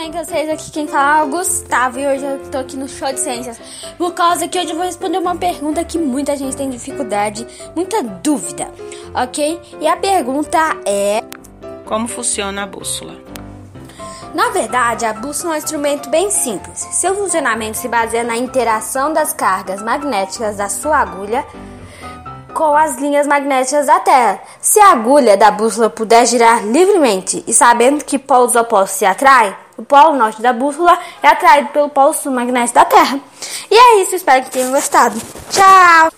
bem com vocês? Aqui quem fala é o Gustavo e hoje eu tô aqui no Show de Ciências por causa que hoje eu vou responder uma pergunta que muita gente tem dificuldade, muita dúvida, ok? E a pergunta é: Como funciona a bússola? Na verdade, a bússola é um instrumento bem simples. Seu funcionamento se baseia na interação das cargas magnéticas da sua agulha com as linhas magnéticas da Terra. Se a agulha da bússola puder girar livremente e sabendo que polos opostos se atraem, o polo norte da bússola é atraído pelo polo sul magnético da Terra. E é isso, espero que tenham gostado. Tchau!